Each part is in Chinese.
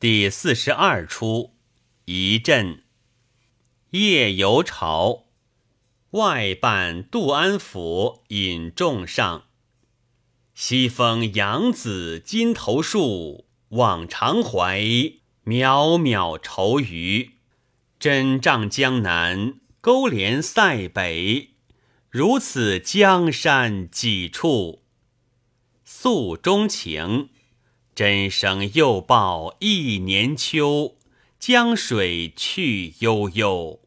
第四十二出一阵夜游朝，外伴杜安府引众上。西风扬子金头树，望长怀渺渺愁余。真仗江南，勾连塞北，如此江山几处？诉衷情。真声又报一年秋，江水去悠悠。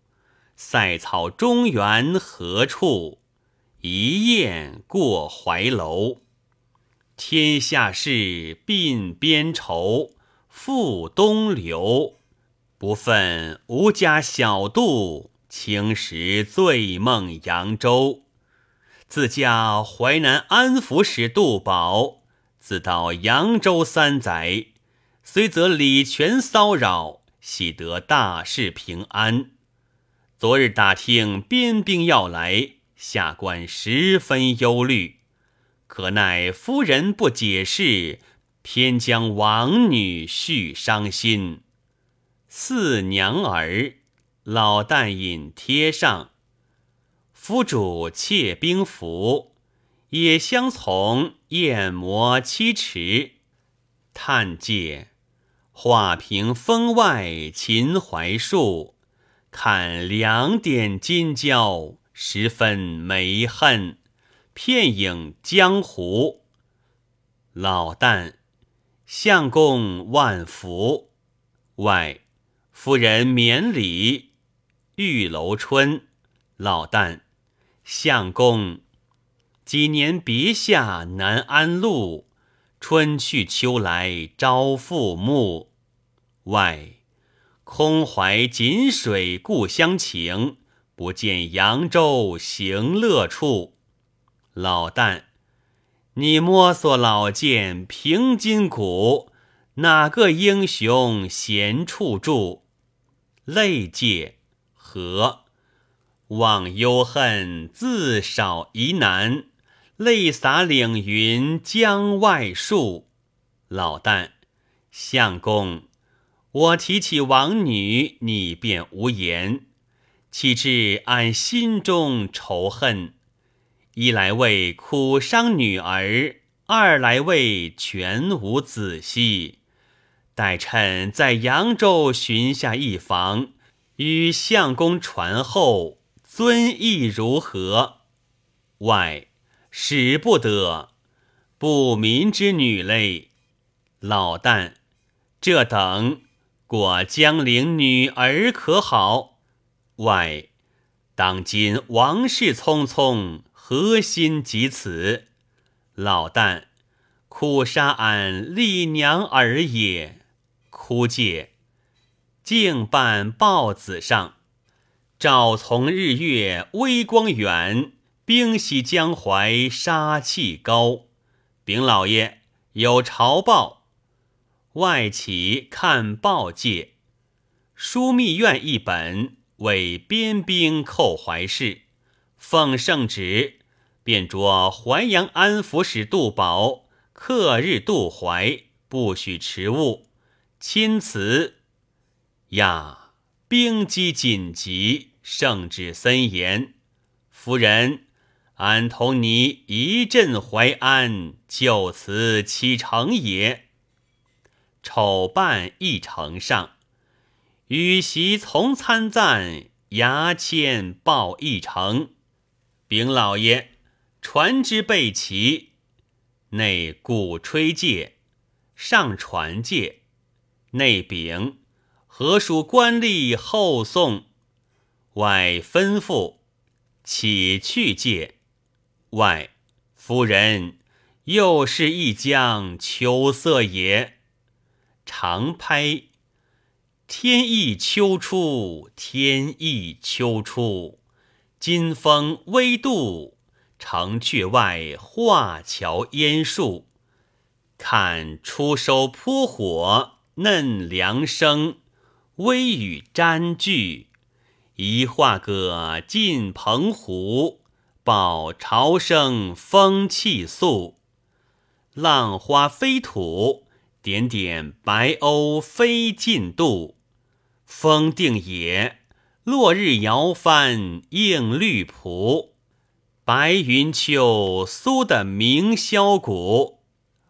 塞草中原何处？一雁过怀楼。天下事鬓边愁，复东流。不忿吴家小杜，青石醉梦扬州。自家淮南安抚使杜宝。自到扬州三载，虽则礼权骚扰，喜得大事平安。昨日打听边兵要来，下官十分忧虑。可奈夫人不解释，偏将王女续伤心。四娘儿，老旦引贴上。夫主窃兵符。也相从燕磨七尺，叹借画屏风外秦槐树，看两点金交，十分梅恨。片影江湖，老旦相公万福。外夫人免礼，玉楼春老旦相公。几年别下难安路，春去秋来朝复暮。外空怀锦水故乡情，不见扬州行乐处。老旦，你摸索老剑平津谷，哪个英雄闲处住？泪界何忘忧恨，自少疑难。泪洒岭云江外树，老旦相公，我提起王女，你便无言，岂知俺心中仇恨？一来为苦伤女儿，二来为全无子息。待臣在扬州寻下一房，与相公传后，尊意如何？外。使不得，不民之女类，老旦，这等过江陵女儿可好？外，当今王事匆匆，何心及此？老旦，苦杀俺丽娘儿也。哭介，静伴报子上，照从日月微光远。兵袭江淮，杀气高。禀老爷，有朝报。外启看报界，枢密院一本，为边兵寇淮事。奉圣旨，便着淮阳安抚使杜宝，刻日渡淮，不许迟误。钦此。呀，兵机紧急，圣旨森严。夫人。俺同你一阵淮安，就此启程也。丑办一程上，与席从参赞，牙签报一程。禀老爷，船只备齐。内鼓吹介，上传介。内禀何属官吏后送？外吩咐起去介。外夫人又是一江秋色也。长拍天意秋初，天意秋初，金风微度，城阙外画桥烟树。看初收扑火，嫩凉生，微雨沾炬，一画个尽澎湖。报潮生风气肃，浪花飞土，点点白鸥飞尽度。风定也，落日摇帆映绿蒲。白云秋苏的鸣箫鼓，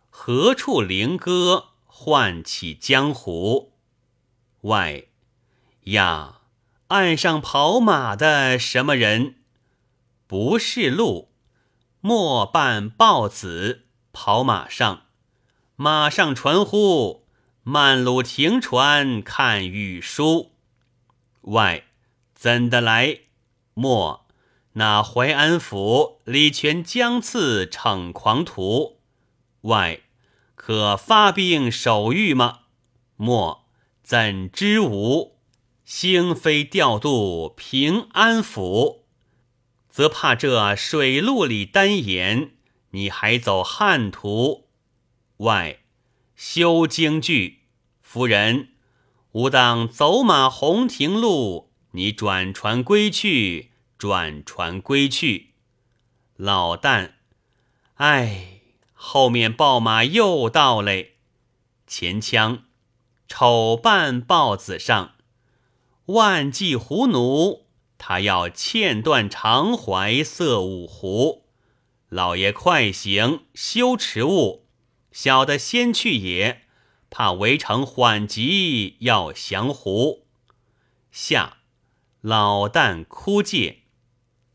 何处灵歌唤起江湖？外呀，岸上跑马的什么人？不是路，莫扮豹子跑马上。马上传呼，慢路停船看雨书。外怎的来？莫。那淮安府李全将刺逞狂徒，外可发兵守御吗？莫怎知无？兴非调度平安府，则怕这水路里单言，你还走汉途。外修京剧，夫人，吾当走马红亭路，你转船归去。转船归去，老旦，哎，后面豹马又到嘞。前腔，丑扮豹子上，万骑胡奴，他要嵌断长怀色五湖。老爷快行，休迟误。小的先去也，怕围城缓急，要降胡。下，老旦哭借。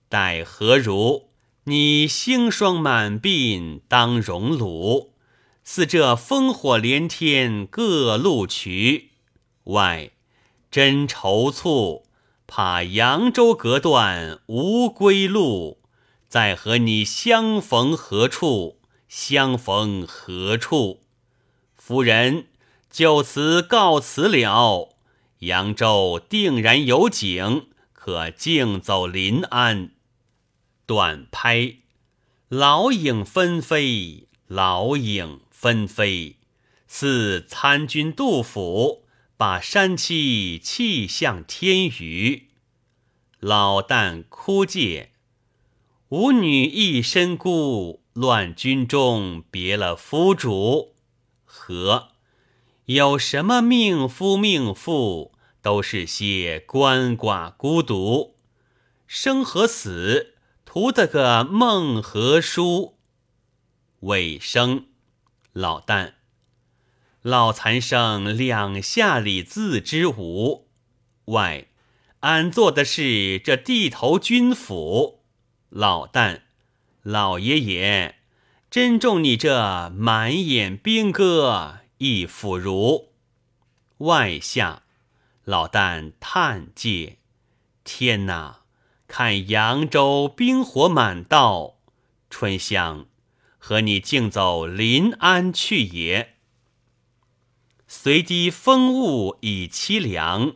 待何如？你星霜满鬓当荣辱，似这烽火连天各路渠。外真愁蹙，怕扬州隔断无归路。再和你相逢何处？相逢何处？夫人就此告辞了。扬州定然有景，可径走临安。短拍，老影纷飞，老影纷飞，似参军杜甫把山气气向天宇。老旦哭借，吾女一身孤，乱军中别了夫主。何有什么命夫命妇，都是些鳏寡孤独，生和死。图得个梦和书，尾声，老旦，老残生两下里自知无。外，俺做的是这地头军府。老旦，老爷爷，珍重你这满眼兵戈亦腐如。外下，老旦叹介，天哪！看扬州兵火满道，春香，和你径走临安去也。随堤风物已凄凉，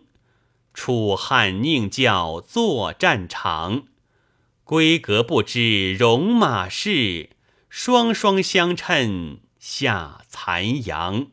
楚汉宁教作战场。闺阁不知戎马事，双双相衬下残阳。